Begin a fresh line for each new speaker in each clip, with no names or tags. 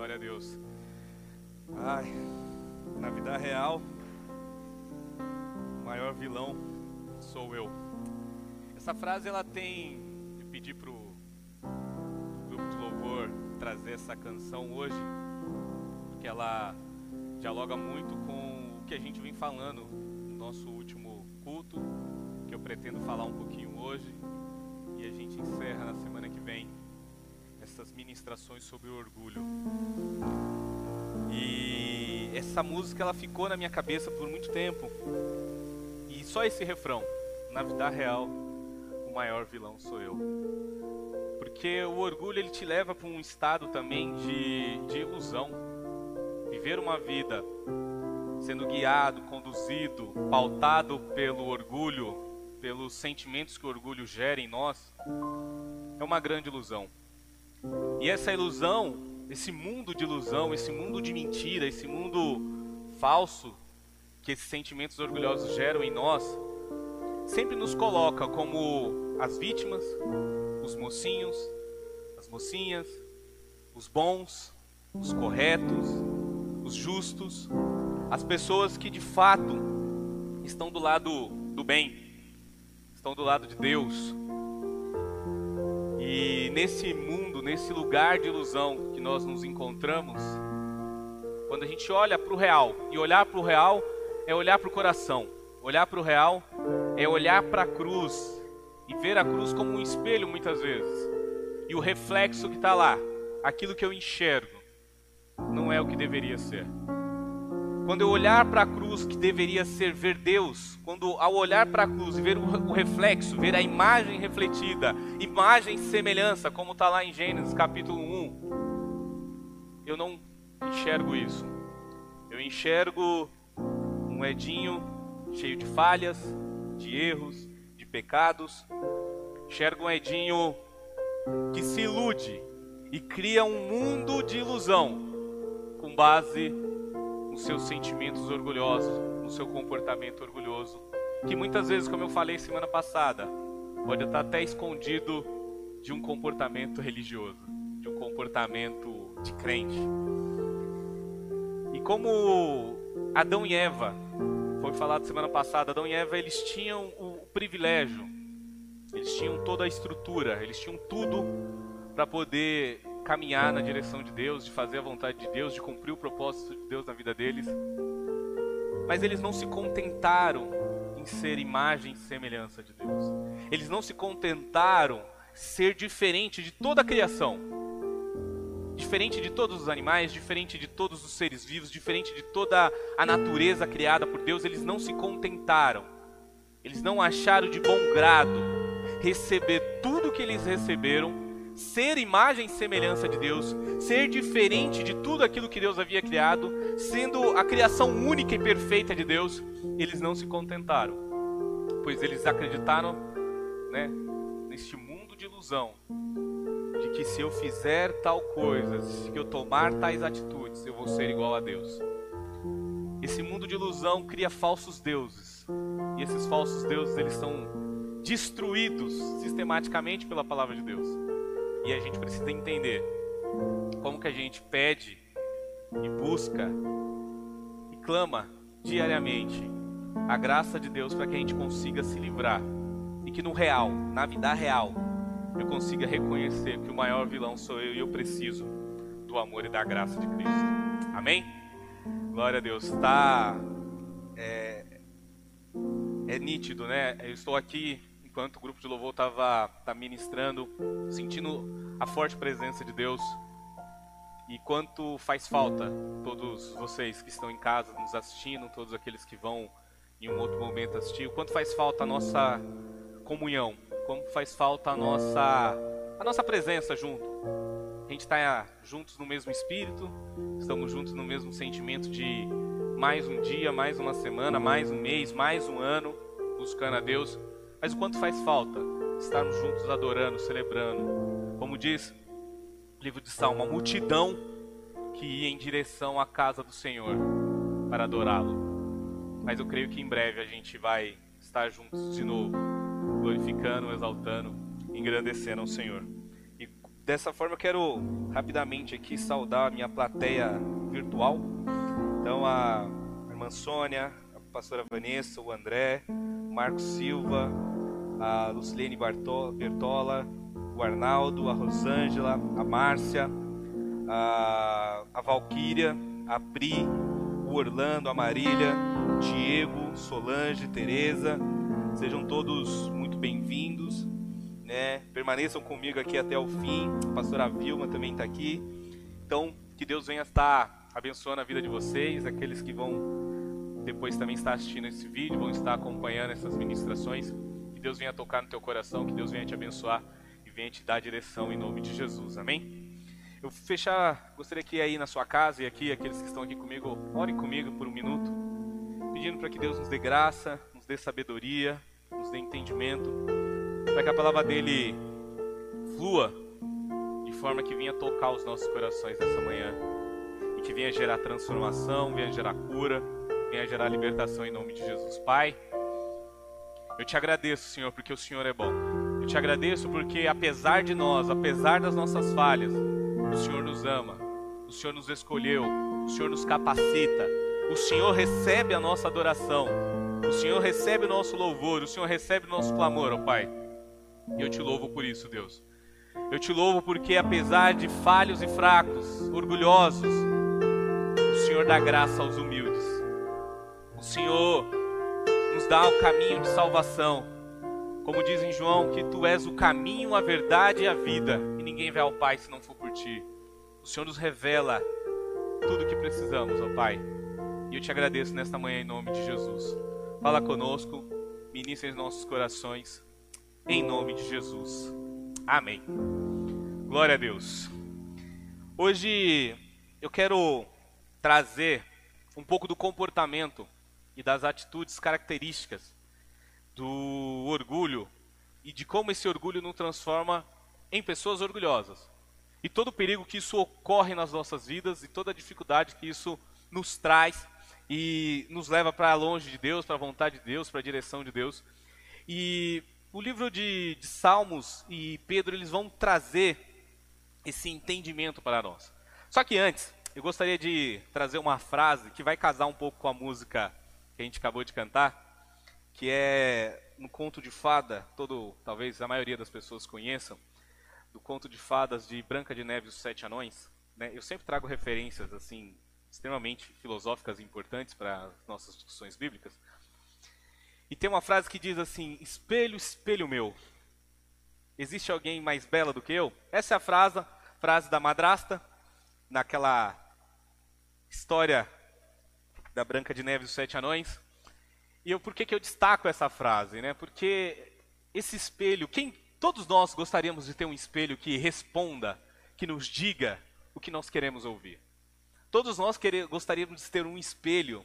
Glória a Deus. Ai, na vida real, o maior vilão sou eu. Essa frase ela tem. Eu pedi pro, grupo de louvor trazer essa canção hoje, porque ela dialoga muito com o que a gente vem falando no nosso último culto, que eu pretendo falar um pouquinho hoje, e a gente encerra na semana que vem essas ministrações sobre o orgulho. E essa música ela ficou na minha cabeça por muito tempo. E só esse refrão, na vida real, o maior vilão sou eu. Porque o orgulho ele te leva para um estado também de, de ilusão. Viver uma vida sendo guiado, conduzido, pautado pelo orgulho, pelos sentimentos que o orgulho gera em nós, é uma grande ilusão. E essa ilusão, esse mundo de ilusão, esse mundo de mentira, esse mundo falso que esses sentimentos orgulhosos geram em nós, sempre nos coloca como as vítimas, os mocinhos, as mocinhas, os bons, os corretos, os justos, as pessoas que de fato estão do lado do bem, estão do lado de Deus. E nesse mundo, nesse lugar de ilusão que nós nos encontramos, quando a gente olha para o real, e olhar para o real é olhar para o coração, olhar para o real é olhar para a cruz e ver a cruz como um espelho muitas vezes. E o reflexo que está lá, aquilo que eu enxergo, não é o que deveria ser. Quando eu olhar para a cruz que deveria ser ver Deus, quando ao olhar para a cruz e ver o, reflexo, ver a imagem refletida, imagem e semelhança, como está lá em Gênesis capítulo 1, eu não enxergo isso. Eu enxergo um Edinho cheio de falhas, de erros, de pecados. Enxergo um Edinho que se ilude e cria um mundo de ilusão com base seus sentimentos orgulhosos, no seu comportamento orgulhoso, que muitas vezes, como eu falei semana passada, pode estar até escondido de um comportamento religioso, de um comportamento de crente. E como Adão e Eva, foi falado semana passada, Adão e Eva eles tinham o privilégio, eles tinham toda a estrutura, eles tinham tudo para poder caminhar na direção de Deus, de fazer a vontade de Deus, de cumprir o propósito de Deus na vida deles. Mas eles não se contentaram em ser imagem e semelhança de Deus. Eles não se contentaram ser diferente de toda a criação. Diferente de todos os animais, diferente de todos os seres vivos, diferente de toda a natureza criada por Deus, eles não se contentaram. Eles não acharam de bom grado receber tudo que eles receberam ser imagem e semelhança de Deus, ser diferente de tudo aquilo que Deus havia criado, sendo a criação única e perfeita de Deus, eles não se contentaram, pois eles acreditaram, né, neste mundo de ilusão, de que se eu fizer tal coisa, se eu tomar tais atitudes, eu vou ser igual a Deus. Esse mundo de ilusão cria falsos deuses, e esses falsos deuses eles são destruídos sistematicamente pela palavra de Deus. E a gente precisa entender como que a gente pede e busca e clama diariamente a graça de Deus para que a gente consiga se livrar e que no real, na vida real, eu consiga reconhecer que o maior vilão sou eu e eu preciso do amor e da graça de Cristo. Amém? Glória a Deus. Está é, é nítido, né? Eu estou aqui enquanto o grupo de louvor estava tá ministrando, sentindo a forte presença de Deus. E quanto faz falta todos vocês que estão em casa nos assistindo, todos aqueles que vão em um outro momento assistir, o quanto faz falta a nossa comunhão, como faz falta a nossa a nossa presença junto. A gente está juntos no mesmo espírito, estamos juntos no mesmo sentimento de mais um dia, mais uma semana, mais um mês, mais um ano buscando a Deus. Mas o quanto faz falta estarmos juntos adorando, celebrando. Como diz o livro de Salmo, uma multidão que ia em direção à casa do Senhor para adorá-lo. Mas eu creio que em breve a gente vai estar juntos de novo, glorificando, exaltando, engrandecendo ao Senhor. E dessa forma eu quero rapidamente aqui saudar a minha plateia virtual. Então a irmã Sônia, a pastora Vanessa, o André, o Marcos Silva, a Lucilene Bertola, o Arnaldo, a Rosângela, a Márcia, a, a Valquíria, a Pri, o Orlando, a Marília, Diego, Solange, Tereza. Sejam todos muito bem-vindos. Né? Permaneçam comigo aqui até o fim. A pastora Vilma também está aqui. Então, que Deus venha estar abençoando a vida de vocês, aqueles que vão depois também estar assistindo esse vídeo, vão estar acompanhando essas ministrações. Que Deus venha tocar no teu coração, que Deus venha te abençoar e venha te dar direção em nome de Jesus. Amém? Eu fechar, gostaria que aí na sua casa e aqui, aqueles que estão aqui comigo, orem comigo por um minuto, pedindo para que Deus nos dê graça, nos dê sabedoria, nos dê entendimento, para que a palavra dele flua de forma que venha tocar os nossos corações nessa manhã e que venha gerar transformação, venha gerar cura, venha gerar libertação em nome de Jesus. Pai, eu te agradeço, Senhor, porque o Senhor é bom. Eu te agradeço porque, apesar de nós, apesar das nossas falhas, o Senhor nos ama, o Senhor nos escolheu, o Senhor nos capacita, o Senhor recebe a nossa adoração, o Senhor recebe o nosso louvor, o Senhor recebe o nosso clamor, ó Pai. E eu te louvo por isso, Deus. Eu te louvo porque, apesar de falhos e fracos, orgulhosos, o Senhor dá graça aos humildes. O Senhor nos dá o caminho de salvação. Como diz em João, que tu és o caminho, a verdade e a vida, e ninguém vai ao Pai se não for por ti. O Senhor nos revela tudo o que precisamos, ó Pai. E eu te agradeço nesta manhã em nome de Jesus. Fala conosco, ministra em nossos corações, em nome de Jesus. Amém. Glória a Deus. Hoje eu quero trazer um pouco do comportamento e das atitudes características do orgulho e de como esse orgulho nos transforma em pessoas orgulhosas. E todo o perigo que isso ocorre nas nossas vidas e toda a dificuldade que isso nos traz e nos leva para longe de Deus, para a vontade de Deus, para a direção de Deus. E o livro de, de, Salmos e Pedro eles vão trazer esse entendimento para nós. Só que antes, eu gostaria de trazer uma frase que vai casar um pouco com a música que a gente acabou de cantar, que é no conto de fada, todo, talvez a maioria das pessoas conheçam, do conto de fadas de Branca de Neve e os Sete Anões. Né? Eu sempre trago referências assim extremamente filosóficas e importantes para as nossas discussões bíblicas. E tem uma frase que diz assim: Espelho, espelho meu, existe alguém mais bela do que eu? Essa é a frase, frase da madrasta, naquela história da Branca de Neve e os Sete Anões. E eu, por que, que eu destaco essa frase? Né? Porque esse espelho, quem todos nós gostaríamos de ter um espelho que responda, que nos diga o que nós queremos ouvir. Todos nós gostaríamos de ter um espelho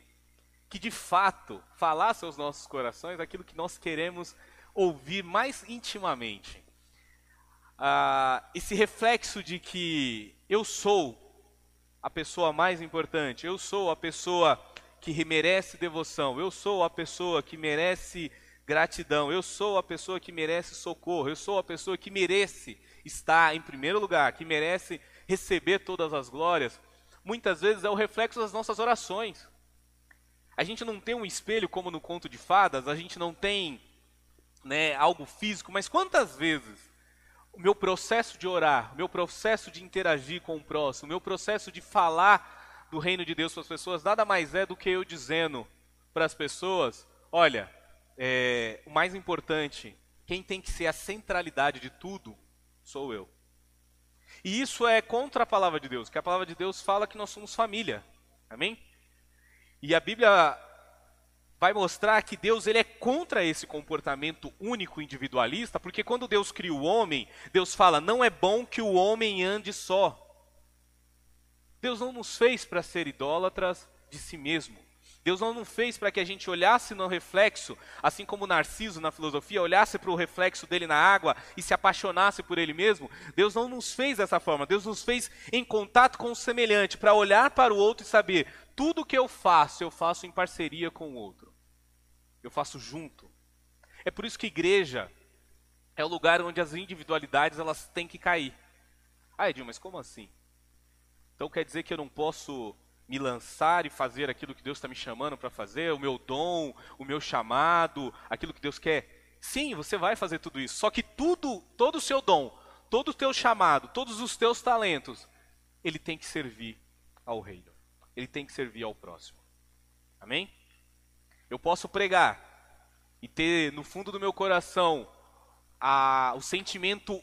que de fato falasse aos nossos corações aquilo que nós queremos ouvir mais intimamente. Ah, esse reflexo de que eu sou a pessoa mais importante, eu sou a pessoa que merece devoção, eu sou a pessoa que merece gratidão, eu sou a pessoa que merece socorro, eu sou a pessoa que merece estar em primeiro lugar, que merece receber todas as glórias, muitas vezes é o reflexo das nossas orações. A gente não tem um espelho como no conto de fadas, a gente não tem né, algo físico, mas quantas vezes o meu processo de orar, o meu processo de interagir com o próximo, o meu processo de falar do reino de Deus para as pessoas nada mais é do que eu dizendo para as pessoas: olha, é, o mais importante, quem tem que ser a centralidade de tudo, sou eu. E isso é contra a palavra de Deus, que a palavra de Deus fala que nós somos família. Amém? E a Bíblia vai mostrar que Deus ele é contra esse comportamento único individualista, porque quando Deus cria o homem, Deus fala: "Não é bom que o homem ande só". Deus não nos fez para ser idólatras de si mesmo. Deus não nos fez para que a gente olhasse no reflexo, assim como Narciso na filosofia olhasse para o reflexo dele na água e se apaixonasse por ele mesmo. Deus não nos fez dessa forma. Deus nos fez em contato com o semelhante, para olhar para o outro e saber: tudo que eu faço, eu faço em parceria com o outro. Eu faço junto. É por isso que igreja é o lugar onde as individualidades elas têm que cair. Ah, Edinho, mas como assim? Então quer dizer que eu não posso me lançar e fazer aquilo que Deus está me chamando para fazer, o meu dom, o meu chamado, aquilo que Deus quer? Sim, você vai fazer tudo isso. Só que tudo, todo o seu dom, todo o teu chamado, todos os teus talentos, ele tem que servir ao reino. Ele tem que servir ao próximo. Amém? Eu posso pregar e ter no fundo do meu coração a, o sentimento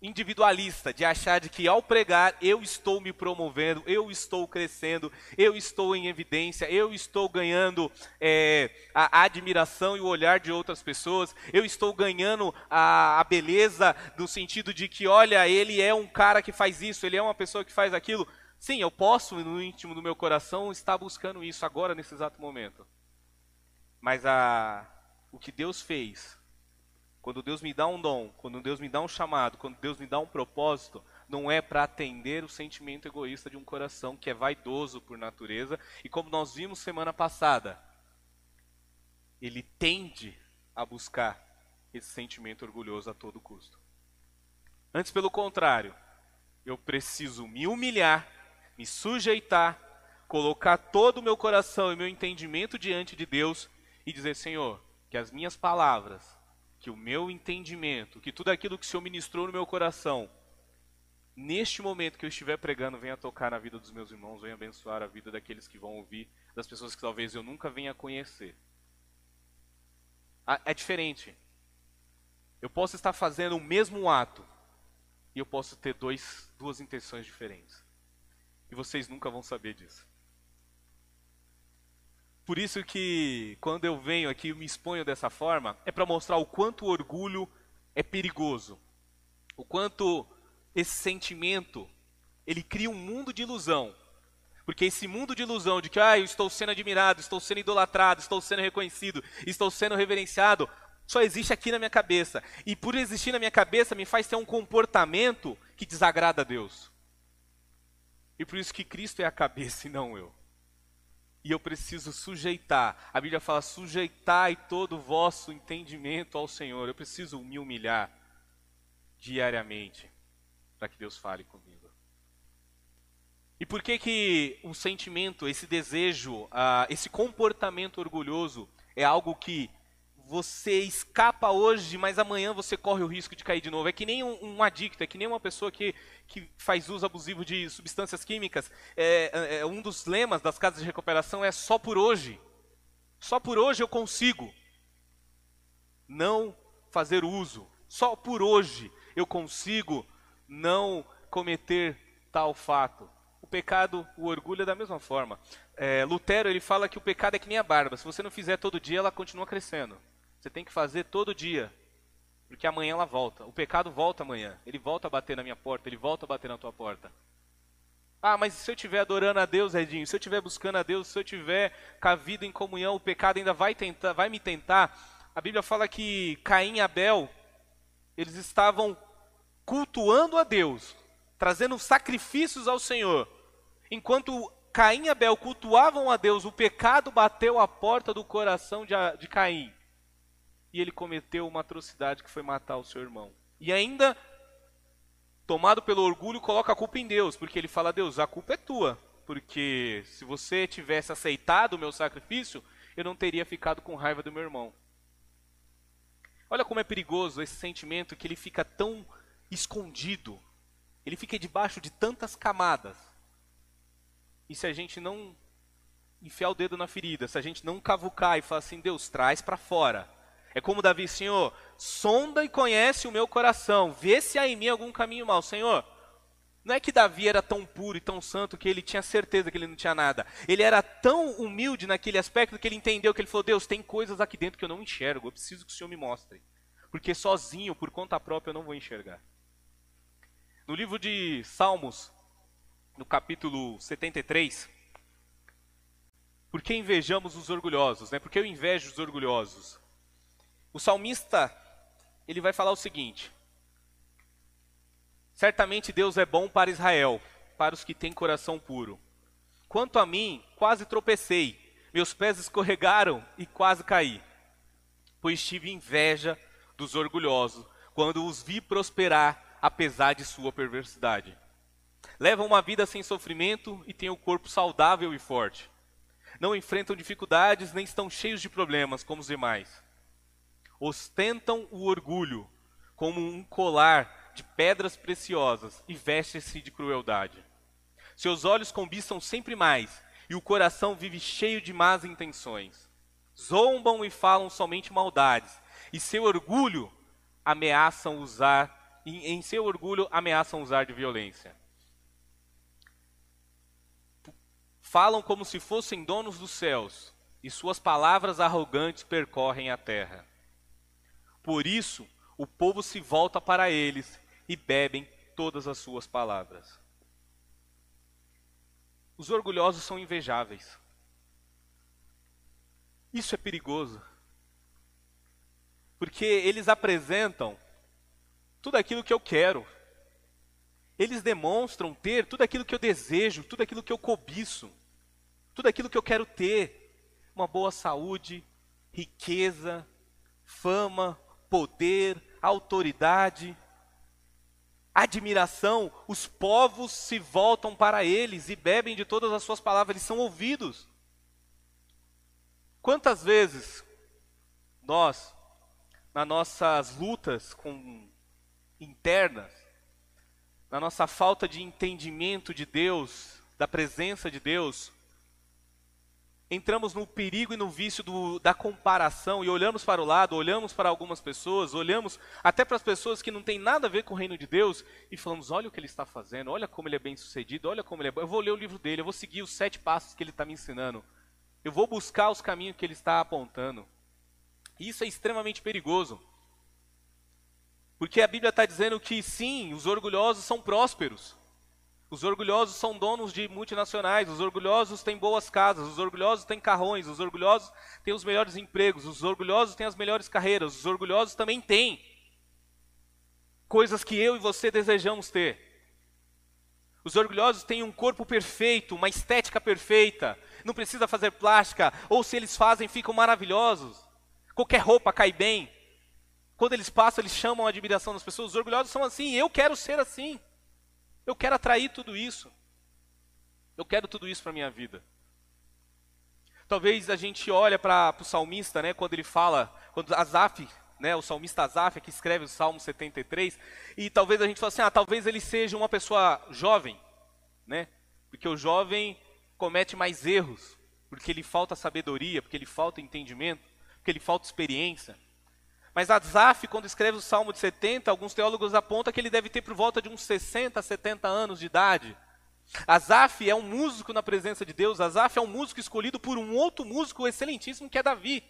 individualista de achar de que ao pregar eu estou me promovendo, eu estou crescendo, eu estou em evidência, eu estou ganhando é, a admiração e o olhar de outras pessoas, eu estou ganhando a, a beleza no sentido de que, olha, ele é um cara que faz isso, ele é uma pessoa que faz aquilo. Sim, eu posso, no íntimo do meu coração, estar buscando isso agora, nesse exato momento. Mas a, o que Deus fez quando Deus me dá um dom, quando Deus me dá um chamado, quando Deus me dá um propósito, não é para atender o sentimento egoísta de um coração que é vaidoso por natureza e como nós vimos semana passada, ele tende a buscar esse sentimento orgulhoso a todo custo. Antes, pelo contrário, eu preciso me humilhar, me sujeitar, colocar todo o meu coração e meu entendimento diante de Deus e dizer: Senhor, que as minhas palavras que o meu entendimento, que tudo aquilo que o Senhor ministrou no meu coração, neste momento que eu estiver pregando, venha tocar na vida dos meus irmãos, venha abençoar a vida daqueles que vão ouvir, das pessoas que talvez eu nunca venha conhecer. É diferente. Eu posso estar fazendo o mesmo ato e eu posso ter dois, duas intenções diferentes. E vocês nunca vão saber disso. Por isso que quando eu venho aqui e me exponho dessa forma, é para mostrar o quanto o orgulho é perigoso. O quanto esse sentimento, ele cria um mundo de ilusão. Porque esse mundo de ilusão de que ah, eu estou sendo admirado, estou sendo idolatrado, estou sendo reconhecido, estou sendo reverenciado, só existe aqui na minha cabeça. E por existir na minha cabeça me faz ter um comportamento que desagrada a Deus. E por isso que Cristo é a cabeça e não eu e eu preciso sujeitar. A Bíblia fala: sujeitai todo o vosso entendimento ao Senhor. Eu preciso me humilhar diariamente para que Deus fale comigo. E por que que o sentimento, esse desejo, uh, esse comportamento orgulhoso é algo que você escapa hoje, mas amanhã você corre o risco de cair de novo. É que nem um, um adicto, é que nem uma pessoa que, que faz uso abusivo de substâncias químicas. É, é, é, um dos lemas das casas de recuperação é só por hoje. Só por hoje eu consigo não fazer uso. Só por hoje eu consigo não cometer tal fato. O pecado, o orgulho é da mesma forma. É, Lutero ele fala que o pecado é que nem a barba. Se você não fizer todo dia, ela continua crescendo. Você tem que fazer todo dia. Porque amanhã ela volta. O pecado volta amanhã. Ele volta a bater na minha porta, ele volta a bater na tua porta. Ah, mas se eu estiver adorando a Deus, Edinho, se eu estiver buscando a Deus, se eu estiver com a vida em comunhão, o pecado ainda vai tentar, vai me tentar. A Bíblia fala que Caim e Abel, eles estavam cultuando a Deus, trazendo sacrifícios ao Senhor. Enquanto Caim e Abel cultuavam a Deus, o pecado bateu a porta do coração de, de Caim e ele cometeu uma atrocidade que foi matar o seu irmão. E ainda, tomado pelo orgulho, coloca a culpa em Deus, porque ele fala: Deus, a culpa é tua, porque se você tivesse aceitado o meu sacrifício, eu não teria ficado com raiva do meu irmão. Olha como é perigoso esse sentimento que ele fica tão escondido, ele fica debaixo de tantas camadas. E se a gente não enfiar o dedo na ferida, se a gente não cavucar e falar assim, Deus, traz para fora, é como Davi, Senhor, sonda e conhece o meu coração, vê se há em mim algum caminho mau. Senhor, não é que Davi era tão puro e tão santo que ele tinha certeza que ele não tinha nada. Ele era tão humilde naquele aspecto que ele entendeu que ele falou: Deus, tem coisas aqui dentro que eu não enxergo, eu preciso que o Senhor me mostre. Porque sozinho, por conta própria, eu não vou enxergar. No livro de Salmos, no capítulo 73, por que invejamos os orgulhosos? Né? Por que eu invejo os orgulhosos? O salmista, ele vai falar o seguinte: Certamente Deus é bom para Israel, para os que têm coração puro. Quanto a mim, quase tropecei, meus pés escorregaram e quase caí. Pois tive inveja dos orgulhosos, quando os vi prosperar apesar de sua perversidade. Levam uma vida sem sofrimento e têm o corpo saudável e forte. Não enfrentam dificuldades nem estão cheios de problemas como os demais. Ostentam o orgulho como um colar de pedras preciosas e vestem-se de crueldade. Seus olhos cobiçam sempre mais e o coração vive cheio de más intenções. Zombam e falam somente maldades, e seu orgulho ameaçam usar, em seu orgulho ameaçam usar de violência. Falam como se fossem donos dos céus, e suas palavras arrogantes percorrem a terra. Por isso, o povo se volta para eles e bebem todas as suas palavras. Os orgulhosos são invejáveis. Isso é perigoso. Porque eles apresentam tudo aquilo que eu quero. Eles demonstram ter tudo aquilo que eu desejo, tudo aquilo que eu cobiço, tudo aquilo que eu quero ter: uma boa saúde, riqueza, fama, poder, autoridade, admiração. Os povos se voltam para eles e bebem de todas as suas palavras, eles são ouvidos. Quantas vezes nós, nas nossas lutas com, internas, na nossa falta de entendimento de Deus, da presença de Deus, entramos no perigo e no vício do, da comparação e olhamos para o lado, olhamos para algumas pessoas, olhamos até para as pessoas que não têm nada a ver com o reino de Deus e falamos: olha o que ele está fazendo, olha como ele é bem sucedido, olha como ele é bom. Eu vou ler o livro dele, eu vou seguir os sete passos que ele está me ensinando, eu vou buscar os caminhos que ele está apontando. Isso é extremamente perigoso. Porque a Bíblia está dizendo que sim, os orgulhosos são prósperos. Os orgulhosos são donos de multinacionais, os orgulhosos têm boas casas, os orgulhosos têm carrões, os orgulhosos têm os melhores empregos, os orgulhosos têm as melhores carreiras, os orgulhosos também têm coisas que eu e você desejamos ter. Os orgulhosos têm um corpo perfeito, uma estética perfeita, não precisa fazer plástica, ou se eles fazem, ficam maravilhosos. Qualquer roupa cai bem. Quando eles passam, eles chamam a admiração das pessoas. Os orgulhosos são assim, eu quero ser assim. Eu quero atrair tudo isso. Eu quero tudo isso para a minha vida. Talvez a gente olhe para o salmista, né, quando ele fala, quando Azaf, né, o salmista Azaf, que escreve o Salmo 73, e talvez a gente fale assim, ah, talvez ele seja uma pessoa jovem, né, porque o jovem comete mais erros, porque lhe falta sabedoria, porque lhe falta entendimento, porque lhe falta experiência. Mas Azaf, quando escreve o Salmo de 70, alguns teólogos apontam que ele deve ter por volta de uns 60, 70 anos de idade. Azaf é um músico na presença de Deus, Azaf é um músico escolhido por um outro músico excelentíssimo que é Davi.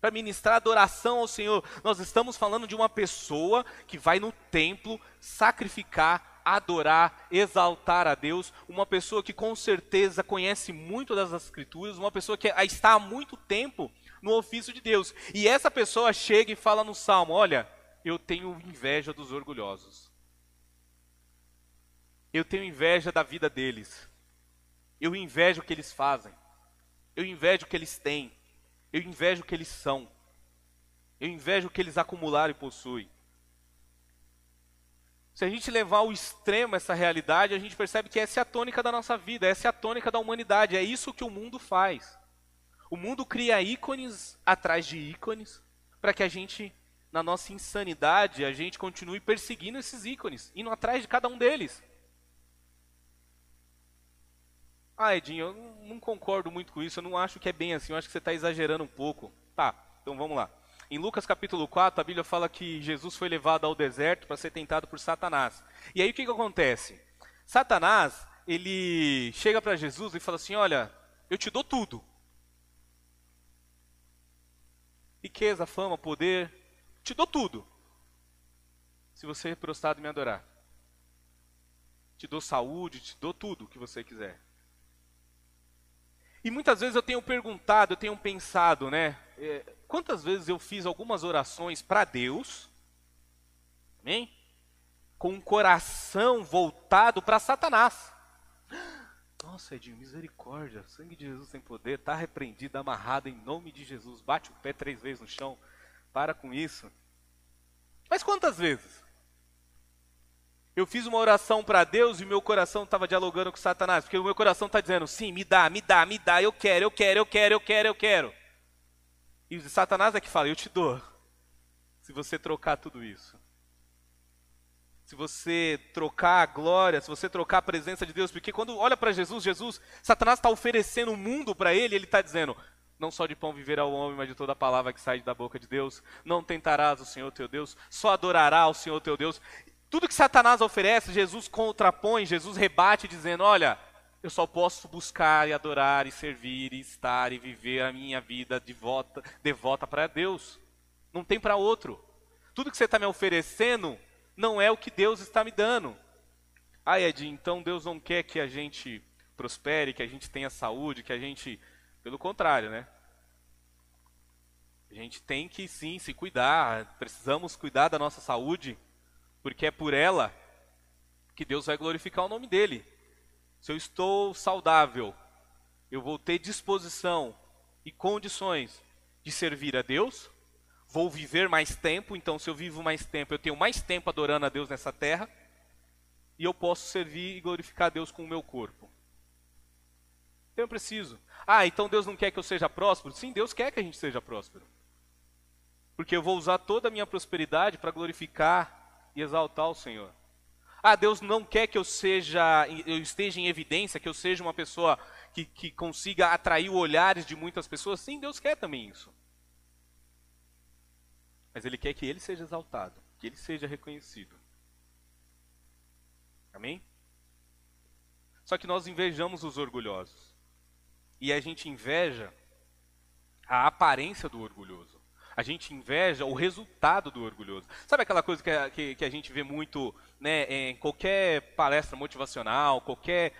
Para ministrar adoração ao Senhor. Nós estamos falando de uma pessoa que vai no templo sacrificar, adorar, exaltar a Deus, uma pessoa que com certeza conhece muito das Escrituras, uma pessoa que está há muito tempo no ofício de Deus. E essa pessoa chega e fala no salmo: Olha, eu tenho inveja dos orgulhosos. Eu tenho inveja da vida deles. Eu invejo o que eles fazem. Eu invejo o que eles têm. Eu invejo o que eles são. Eu invejo o que eles acumularam e possuem. Se a gente levar ao extremo essa realidade, a gente percebe que essa é a tônica da nossa vida, essa é a tônica da humanidade, é isso que o mundo faz. O mundo cria ícones atrás de ícones para que a gente, na nossa insanidade, a gente continue perseguindo esses ícones, indo atrás de cada um deles. Ah, Edinho, eu não concordo muito com isso, eu não acho que é bem assim, eu acho que você está exagerando um pouco. Tá, então vamos lá. Em Lucas capítulo 4, a Bíblia fala que Jesus foi levado ao deserto para ser tentado por Satanás. E aí o que, que acontece? Satanás, ele chega para Jesus e fala assim: Olha, eu te dou tudo, riqueza, fama, poder, te dou tudo. Se você prostrado me adorar. Te dou saúde, te dou tudo o que você quiser. E muitas vezes eu tenho perguntado, eu tenho pensado, né? É, quantas vezes eu fiz algumas orações para Deus, amém? Com um coração voltado para Satanás. Nossa, Edinho, misericórdia, sangue de Jesus tem poder, está repreendido, amarrado em nome de Jesus. Bate o pé três vezes no chão, para com isso. Mas quantas vezes? Eu fiz uma oração para Deus e meu coração estava dialogando com Satanás, porque o meu coração está dizendo: sim, me dá, me dá, me dá, eu quero, eu quero, eu quero, eu quero, eu quero. E Satanás é que fala: eu te dou, se você trocar tudo isso. Se você trocar a glória, se você trocar a presença de Deus, porque quando olha para Jesus, Jesus, Satanás está oferecendo o mundo para ele, ele está dizendo: não só de pão viverá o homem, mas de toda a palavra que sai da boca de Deus. Não tentarás o Senhor teu Deus, só adorará o Senhor teu Deus. Tudo que Satanás oferece, Jesus contrapõe, Jesus rebate, dizendo: Olha, eu só posso buscar e adorar e servir e estar e viver a minha vida devota, devota para Deus. Não tem para outro. Tudo que você está me oferecendo não é o que Deus está me dando. Ah, Ed, então Deus não quer que a gente prospere, que a gente tenha saúde, que a gente pelo contrário, né? A gente tem que sim se cuidar, precisamos cuidar da nossa saúde, porque é por ela que Deus vai glorificar o nome dele. Se eu estou saudável, eu vou ter disposição e condições de servir a Deus, vou viver mais tempo, então se eu vivo mais tempo, eu tenho mais tempo adorando a Deus nessa terra, e eu posso servir e glorificar a Deus com o meu corpo. Então eu preciso. Ah, então Deus não quer que eu seja próspero? Sim, Deus quer que a gente seja próspero. Porque eu vou usar toda a minha prosperidade para glorificar e exaltar o Senhor. Ah, Deus não quer que eu seja, eu esteja em evidência, que eu seja uma pessoa que, que consiga atrair olhares de muitas pessoas. Sim, Deus quer também isso. Mas Ele quer que Ele seja exaltado, que Ele seja reconhecido. Amém? Só que nós invejamos os orgulhosos e a gente inveja a aparência do orgulhoso. A gente inveja o resultado do orgulhoso. Sabe aquela coisa que a, que, que a gente vê muito né, em qualquer palestra motivacional, qualquer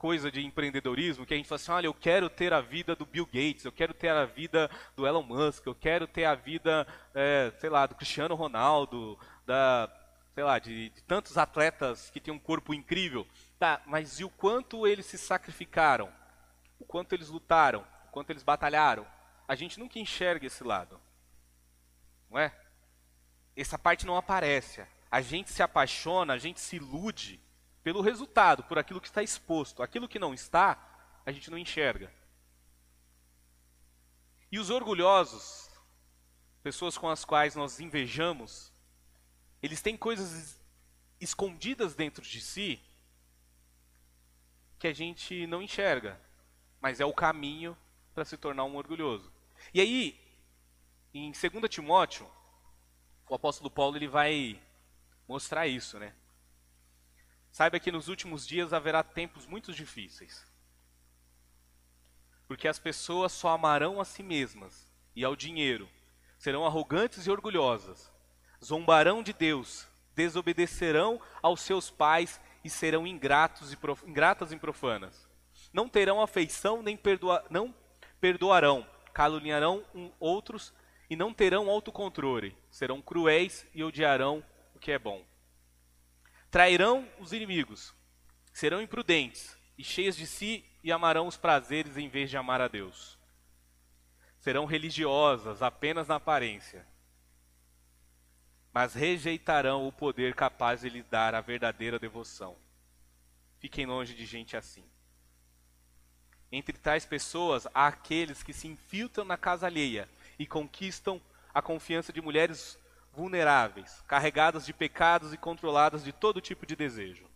coisa de empreendedorismo, que a gente fala assim, olha, eu quero ter a vida do Bill Gates, eu quero ter a vida do Elon Musk, eu quero ter a vida, é, sei lá, do Cristiano Ronaldo, da, sei lá, de, de tantos atletas que têm um corpo incrível. Tá, mas e o quanto eles se sacrificaram? o quanto eles lutaram, o quanto eles batalharam. A gente nunca enxerga esse lado. Não é? Essa parte não aparece. A gente se apaixona, a gente se ilude pelo resultado, por aquilo que está exposto. Aquilo que não está, a gente não enxerga. E os orgulhosos, pessoas com as quais nós invejamos, eles têm coisas escondidas dentro de si que a gente não enxerga mas é o caminho para se tornar um orgulhoso. E aí, em 2 Timóteo, o apóstolo Paulo ele vai mostrar isso, né? Saiba que nos últimos dias haverá tempos muito difíceis. Porque as pessoas só amarão a si mesmas e ao dinheiro, serão arrogantes e orgulhosas, zombarão de Deus, desobedecerão aos seus pais e serão ingratos e prof... ingratas e profanas não terão afeição nem perdoa, não perdoarão, caluniarão um, outros e não terão autocontrole, serão cruéis e odiarão o que é bom. Trairão os inimigos, serão imprudentes e cheios de si e amarão os prazeres em vez de amar a Deus. Serão religiosas apenas na aparência, mas rejeitarão o poder capaz de lhe dar a verdadeira devoção. Fiquem longe de gente assim. Entre tais pessoas há aqueles que se infiltram na casa alheia e conquistam a confiança de mulheres vulneráveis, carregadas de pecados e controladas de todo tipo de desejo.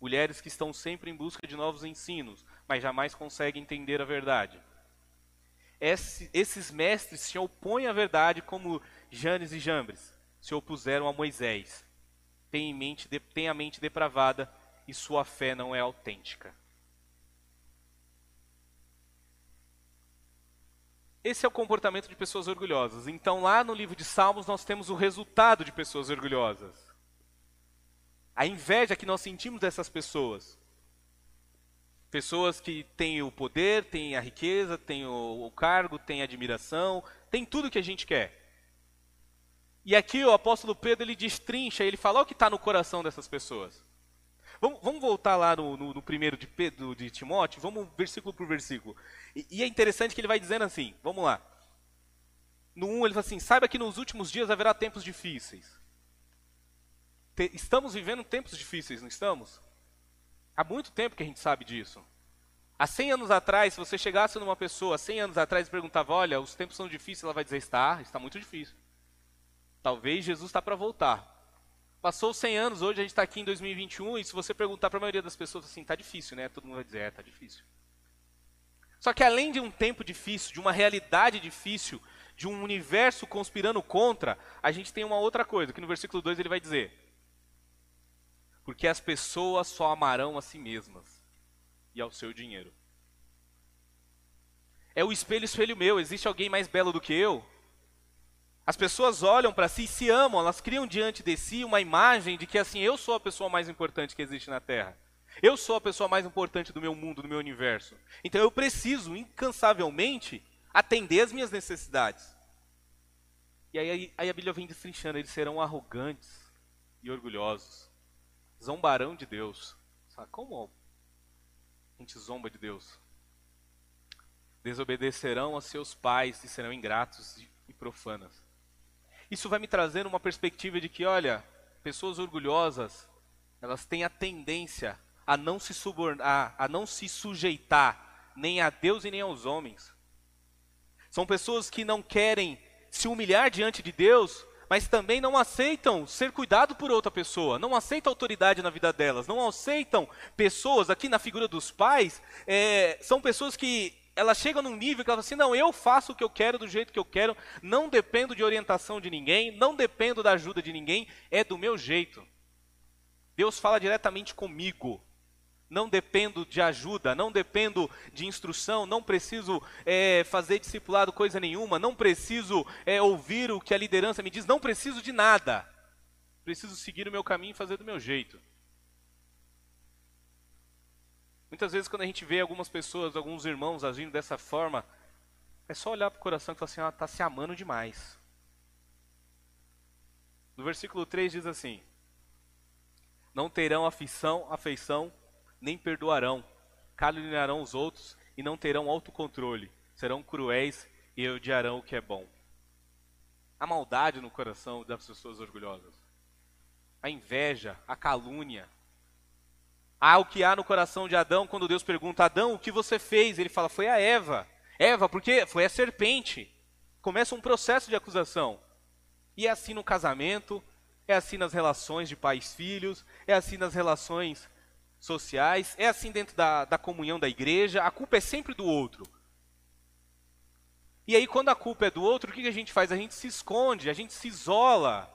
Mulheres que estão sempre em busca de novos ensinos, mas jamais conseguem entender a verdade. Esse, esses mestres se opõem à verdade como Janes e Jambres se opuseram a Moisés. Tem, em mente, tem a mente depravada e sua fé não é autêntica. Esse é o comportamento de pessoas orgulhosas. Então, lá no livro de Salmos, nós temos o resultado de pessoas orgulhosas. A inveja que nós sentimos dessas pessoas. Pessoas que têm o poder, têm a riqueza, têm o, o cargo, têm a admiração, têm tudo que a gente quer. E aqui o apóstolo Pedro ele destrincha, ele fala o que está no coração dessas pessoas. Vamos, vamos voltar lá no, no, no, primeiro de, Pedro, de Timóteo, vamos versículo por versículo. E, e, é interessante que ele vai dizendo assim, vamos lá. No 1 ele fala assim, saiba que nos últimos dias haverá tempos difíceis. te, estamos vivendo tempos difíceis, não estamos? Há muito tempo que a gente sabe disso. Há 100 anos atrás, se você chegasse numa pessoa 100 anos atrás e perguntava, olha, os tempos são difíceis, ela vai dizer, está, está muito difícil. Talvez Jesus está para voltar. Passou 100 anos, hoje a gente está aqui em 2021, e se você perguntar para a maioria das pessoas assim, está difícil, né? Todo mundo vai dizer, é, está difícil. Só que além de um tempo difícil, de uma realidade difícil, de um universo conspirando contra, a gente tem uma outra coisa, que no versículo 2 ele vai dizer: Porque as pessoas só amarão a si mesmas e ao seu dinheiro. É o espelho, espelho meu. Existe alguém mais belo do que eu? As pessoas olham para si e se amam, elas criam diante de si uma imagem de que assim, eu sou a pessoa mais importante que existe na Terra. Eu sou a pessoa mais importante do meu mundo, do meu universo. Então eu preciso incansavelmente atender as minhas necessidades. E aí, aí a Bíblia vem destrinchando, eles serão arrogantes e orgulhosos. Zombarão de Deus. Sabe como a gente zomba de Deus? Desobedecerão a seus pais e serão ingratos e profanas. Isso vai me trazer uma perspectiva de que, olha, pessoas orgulhosas, elas têm a tendência a não se subornar, a não se sujeitar nem a Deus e nem aos homens. São pessoas que não querem se humilhar diante de Deus, mas também não aceitam ser cuidado por outra pessoa, não aceitam autoridade na vida delas, não aceitam pessoas, aqui na figura dos pais, é, são pessoas que elas chegam num nível que elas falam assim, não, eu faço o que eu quero do jeito que eu quero, não dependo de orientação de ninguém, não dependo da ajuda de ninguém, é do meu jeito. Deus fala diretamente comigo não dependo de ajuda, não dependo de instrução, não preciso é, fazer discipulado coisa nenhuma, não preciso é, ouvir o que a liderança me diz, não preciso de nada. Preciso seguir o meu caminho e fazer do meu jeito. Muitas vezes, quando a gente vê algumas pessoas, alguns irmãos agindo dessa forma, é só olhar para o coração e falar assim: ela está se amando demais. No versículo 3 diz assim: Não terão afeição, afeição nem perdoarão, caluniarão os outros e não terão autocontrole, serão cruéis e odiarão o que é bom. A maldade no coração das pessoas orgulhosas, a inveja, a calúnia. Há o que há no coração de Adão quando Deus pergunta: Adão, o que você fez? Ele fala: Foi a Eva. Eva, porque foi a serpente. Começa um processo de acusação. E é assim no casamento, é assim nas relações de pais filhos, é assim nas relações sociais, é assim dentro da, da comunhão da igreja, a culpa é sempre do outro. E aí, quando a culpa é do outro, o que a gente faz? A gente se esconde, a gente se isola.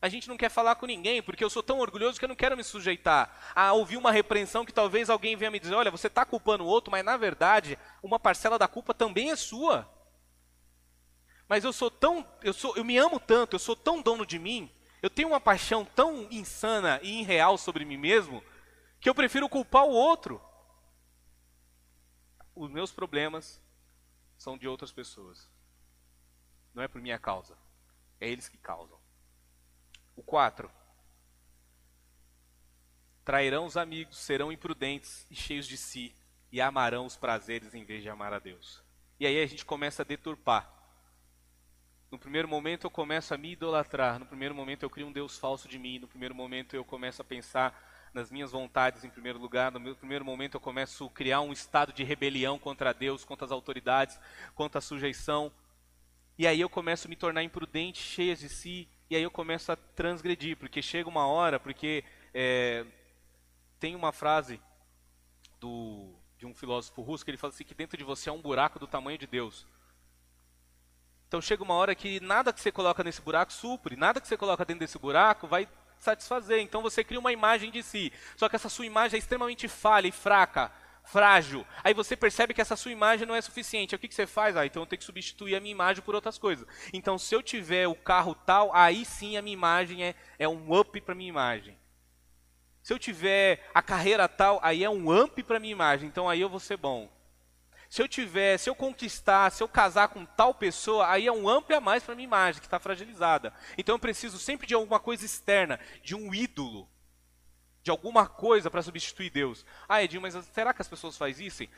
A gente não quer falar com ninguém, porque eu sou tão orgulhoso que eu não quero me sujeitar a ouvir uma repreensão que talvez alguém venha me dizer: olha, você está culpando o outro, mas na verdade, uma parcela da culpa também é sua. Mas eu sou tão, eu sou, eu me amo tanto, eu sou tão dono de mim, eu tenho uma paixão tão insana e irreal sobre mim mesmo, que eu prefiro culpar o outro. Os meus problemas são de outras pessoas. Não é por minha causa. É eles que causam. O 4. Trairão os amigos, serão imprudentes e cheios de si, e amarão os prazeres em vez de amar a Deus. E aí a gente começa a deturpar. No primeiro momento eu começo a me idolatrar, no primeiro momento eu crio um Deus falso de mim, no primeiro momento eu começo a pensar nas minhas vontades em primeiro lugar. No meu primeiro momento eu começo a criar um estado de rebelião contra Deus, contra as autoridades, contra a sujeição. E aí eu começo a me tornar imprudente, cheia de si, e aí eu começo a transgredir, porque chega uma hora, porque é, tem uma frase do, de um filósofo russo que ele fala assim que dentro de você é um buraco do tamanho de Deus. Então chega uma hora que nada que você coloca nesse buraco supre, nada que você coloca dentro desse buraco vai satisfazer. Então você cria uma imagem de si. Só que essa sua imagem é extremamente falha e fraca, frágil. Aí você percebe que essa sua imagem não é suficiente. O que, que você faz? Ah, então eu tenho que substituir a minha imagem por outras coisas. Então se eu tiver o carro tal, aí sim a minha imagem é, é um up para minha imagem. Se eu tiver a carreira tal, aí é um up para minha imagem. Então aí eu vou ser bom. Se eu tiver, se eu conquistar, se eu casar com tal pessoa, aí é um amplo a mais para minha imagem, que está fragilizada. Então eu preciso sempre de alguma coisa externa, de um ídolo, de alguma coisa para substituir Deus. Ah, Edinho, mas será que as pessoas fazem isso? O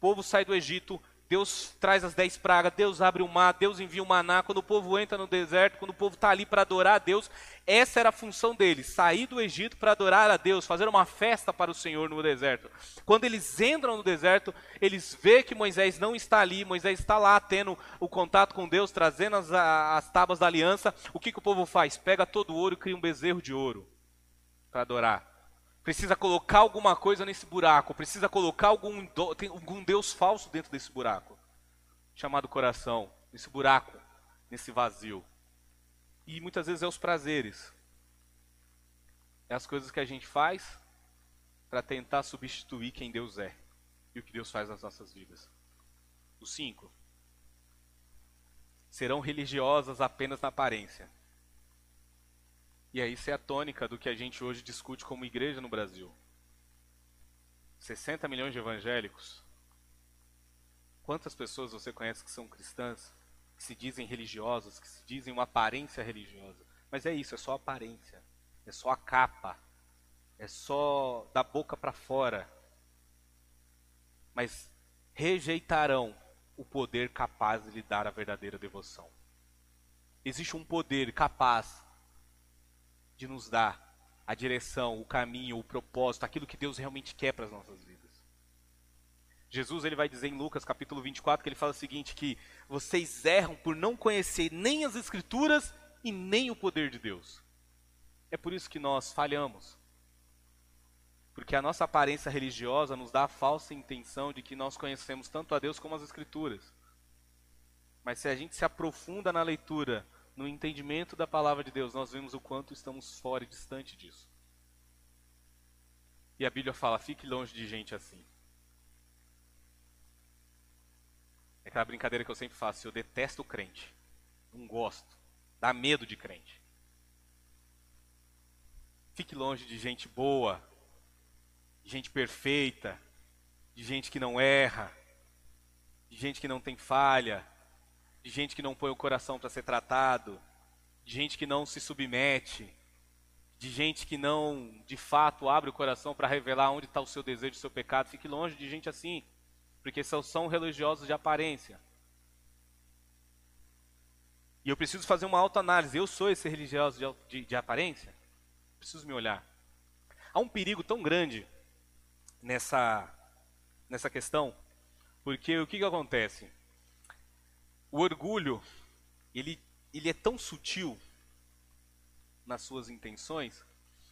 povo sai do Egito, Deus traz as dez pragas, Deus abre o mar, Deus envia o maná. Quando o povo entra no deserto, quando o povo está ali para adorar a Deus, essa era a função deles: sair do Egito para adorar a Deus, fazer uma festa para o Senhor no deserto. Quando eles entram no deserto, eles vê que Moisés não está ali, Moisés está lá tendo o contato com Deus, trazendo as, as tábuas da aliança. O que, que o povo faz? Pega todo o ouro e cria um bezerro de ouro para adorar precisa colocar alguma coisa nesse buraco, precisa colocar algum, algum Deus falso dentro desse buraco, chamado coração, nesse buraco, nesse vazio. E muitas vezes é os prazeres, é as coisas que a gente faz para tentar substituir quem Deus é e o que Deus faz nas nossas vidas. O cinco serão religiosas apenas na aparência e aí isso é a tônica do que a gente hoje discute como igreja no Brasil. 60 milhões de evangélicos. Quantas pessoas você conhece que são cristãs, que se dizem religiosas, que se dizem uma aparência religiosa? Mas é isso, é só aparência. É só a capa. É só da boca para fora. Mas rejeitarão o poder capaz de lhe dar a verdadeira devoção. Existe um poder capaz de nos dar a direção, o caminho, o propósito, aquilo que Deus realmente quer para as nossas vidas. Jesus ele vai dizer em Lucas capítulo 24 que ele fala o seguinte que vocês erram por não conhecer nem as escrituras e nem o poder de Deus. É por isso que nós falhamos. Porque a nossa aparência religiosa nos dá a falsa intenção de que nós conhecemos tanto a Deus como as escrituras. Mas se a gente se aprofunda na leitura no entendimento da palavra de Deus, nós vemos o quanto estamos fora e distante disso. E a Bíblia fala: fique longe de gente assim. É aquela brincadeira que eu sempre faço: eu detesto crente, não gosto, dá medo de crente. Fique longe de gente boa, de gente perfeita, de gente que não erra, de gente que não tem falha, de gente que não põe o coração para ser tratado, de gente que não se submete, de gente que não, de fato, abre o coração para revelar onde está o seu desejo, o seu pecado. Fique longe de gente assim, porque são, são religiosos de aparência. E eu preciso fazer uma autoanálise. Eu sou esse religioso de, de, de aparência? Preciso me olhar. Há um perigo tão grande nessa, nessa questão, porque o que, que acontece? O orgulho, ele, ele é tão sutil nas suas intenções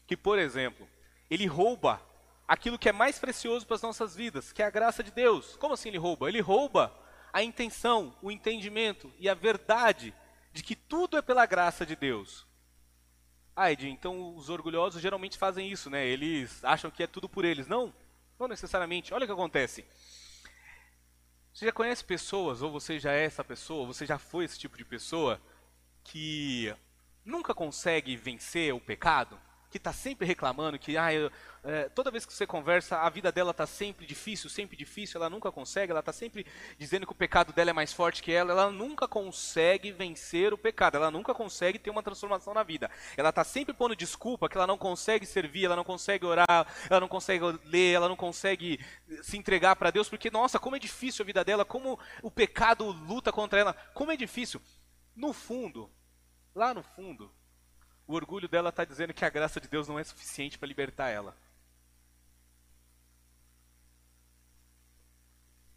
que, por exemplo, ele rouba aquilo que é mais precioso para as nossas vidas, que é a graça de Deus. Como assim ele rouba? Ele rouba a intenção, o entendimento e a verdade de que tudo é pela graça de Deus. Ah, Ed, então os orgulhosos geralmente fazem isso, né? Eles acham que é tudo por eles. Não, não necessariamente. Olha o que acontece. Você já conhece pessoas, ou você já é essa pessoa, ou você já foi esse tipo de pessoa, que nunca consegue vencer o pecado? Que está sempre reclamando, que ah, eu, é, toda vez que você conversa, a vida dela está sempre difícil, sempre difícil, ela nunca consegue, ela está sempre dizendo que o pecado dela é mais forte que ela, ela nunca consegue vencer o pecado, ela nunca consegue ter uma transformação na vida. Ela está sempre pondo desculpa que ela não consegue servir, ela não consegue orar, ela não consegue ler, ela não consegue se entregar para Deus, porque, nossa, como é difícil a vida dela, como o pecado luta contra ela, como é difícil. No fundo, lá no fundo, o orgulho dela está dizendo que a graça de Deus não é suficiente para libertar ela.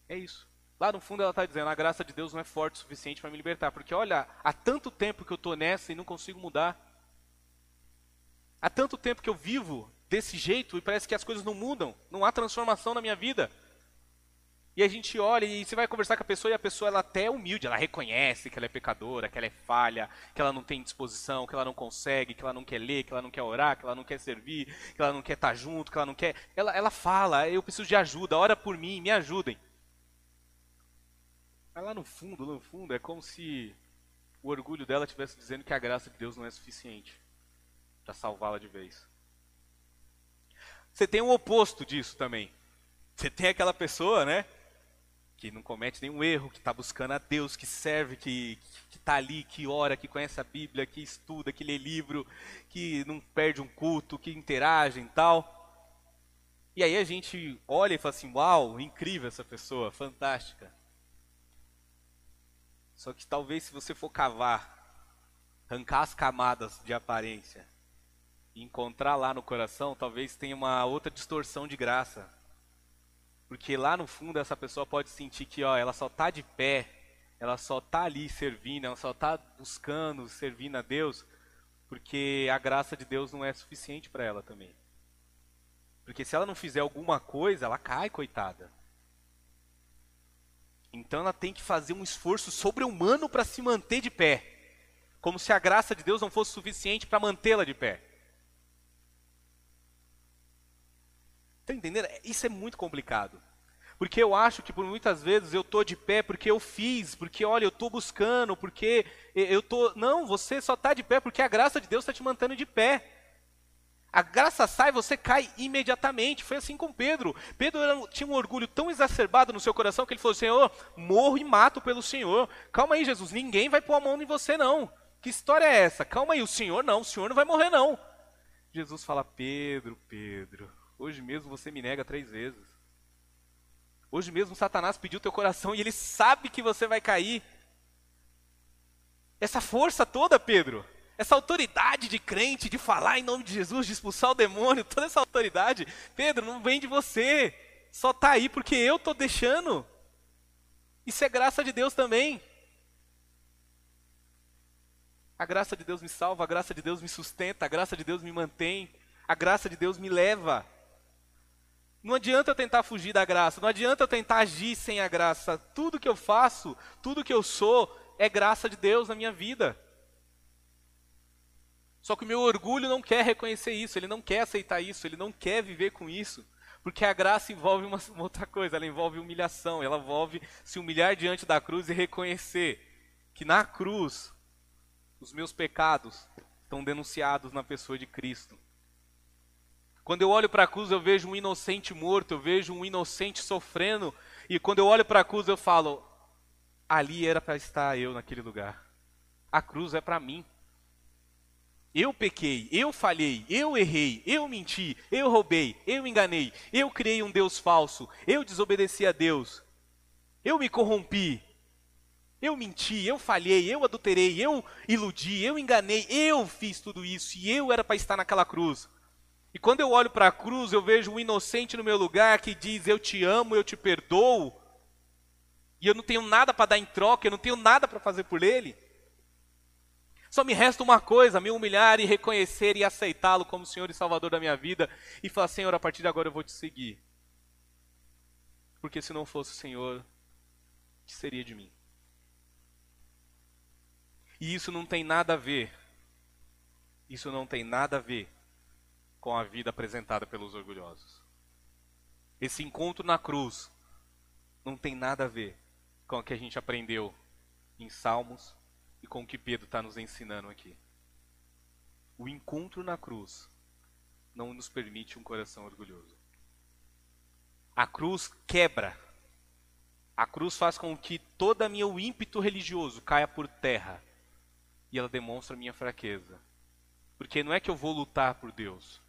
É isso. Lá no fundo ela está dizendo, a graça de Deus não é forte o suficiente para me libertar. Porque olha, há tanto tempo que eu estou nessa e não consigo mudar. Há tanto tempo que eu vivo desse jeito e parece que as coisas não mudam. Não há transformação na minha vida. E a gente olha e você vai conversar com a pessoa e a pessoa ela até é humilde, ela reconhece que ela é pecadora, que ela é falha, que ela não tem disposição, que ela não consegue, que ela não quer ler, que ela não quer orar, que ela não quer servir, que ela não quer estar junto, que ela não quer. Ela, ela fala, eu preciso de ajuda, ora por mim, me ajudem. Mas lá no fundo, no fundo, é como se o orgulho dela estivesse dizendo que a graça de Deus não é suficiente para salvá-la de vez. Você tem o oposto disso também. Você tem aquela pessoa, né? Que não comete nenhum erro, que está buscando a Deus, que serve, que está ali, que ora, que conhece a Bíblia, que estuda, que lê livro, que não perde um culto, que interage e tal. E aí a gente olha e fala assim: Uau, incrível essa pessoa, fantástica. Só que talvez se você for cavar, arrancar as camadas de aparência e encontrar lá no coração, talvez tenha uma outra distorção de graça. Porque lá no fundo essa pessoa pode sentir que ó, ela só está de pé, ela só está ali servindo, ela só está buscando, servindo a Deus, porque a graça de Deus não é suficiente para ela também. Porque se ela não fizer alguma coisa, ela cai, coitada. Então ela tem que fazer um esforço sobre-humano para se manter de pé. Como se a graça de Deus não fosse suficiente para mantê-la de pé. Está entendendo? Isso é muito complicado. Porque eu acho que por muitas vezes eu estou de pé porque eu fiz, porque olha, eu estou buscando, porque eu estou. Não, você só está de pé porque a graça de Deus está te mantendo de pé. A graça sai, você cai imediatamente. Foi assim com Pedro. Pedro tinha um orgulho tão exacerbado no seu coração que ele falou: Senhor, morro e mato pelo Senhor. Calma aí, Jesus, ninguém vai pôr a mão em você, não. Que história é essa? Calma aí, o Senhor não, o Senhor não vai morrer, não. Jesus fala: Pedro, Pedro, hoje mesmo você me nega três vezes. Hoje mesmo Satanás pediu teu coração e ele sabe que você vai cair. Essa força toda, Pedro, essa autoridade de crente, de falar em nome de Jesus, de expulsar o demônio, toda essa autoridade, Pedro, não vem de você. Só está aí porque eu estou deixando. Isso é graça de Deus também. A graça de Deus me salva, a graça de Deus me sustenta, a graça de Deus me mantém, a graça de Deus me leva. Não adianta eu tentar fugir da graça, não adianta eu tentar agir sem a graça. Tudo que eu faço, tudo que eu sou, é graça de Deus na minha vida. Só que o meu orgulho não quer reconhecer isso, ele não quer aceitar isso, ele não quer viver com isso. Porque a graça envolve uma, uma outra coisa, ela envolve humilhação, ela envolve se humilhar diante da cruz e reconhecer que na cruz os meus pecados estão denunciados na pessoa de Cristo. Quando eu olho para a cruz, eu vejo um inocente morto, eu vejo um inocente sofrendo, e quando eu olho para a cruz, eu falo: ali era para estar eu naquele lugar. A cruz é para mim. Eu pequei, eu falhei, eu errei, eu menti, eu roubei, eu enganei, eu criei um Deus falso, eu desobedeci a Deus, eu me corrompi, eu menti, eu falhei, eu adulterei, eu iludi, eu enganei, eu fiz tudo isso e eu era para estar naquela cruz. E quando eu olho para a cruz, eu vejo um inocente no meu lugar que diz: Eu te amo, eu te perdoo. E eu não tenho nada para dar em troca, eu não tenho nada para fazer por ele. Só me resta uma coisa: me humilhar e reconhecer e aceitá-lo como Senhor e Salvador da minha vida. E falar: Senhor, a partir de agora eu vou te seguir. Porque se não fosse o Senhor, o que seria de mim? E isso não tem nada a ver. Isso não tem nada a ver com a vida apresentada pelos orgulhosos. Esse encontro na cruz não tem nada a ver com o que a gente aprendeu em Salmos e com o que Pedro está nos ensinando aqui. O encontro na cruz não nos permite um coração orgulhoso. A cruz quebra. A cruz faz com que todo meu ímpeto religioso caia por terra. E ela demonstra minha fraqueza. Porque não é que eu vou lutar por Deus.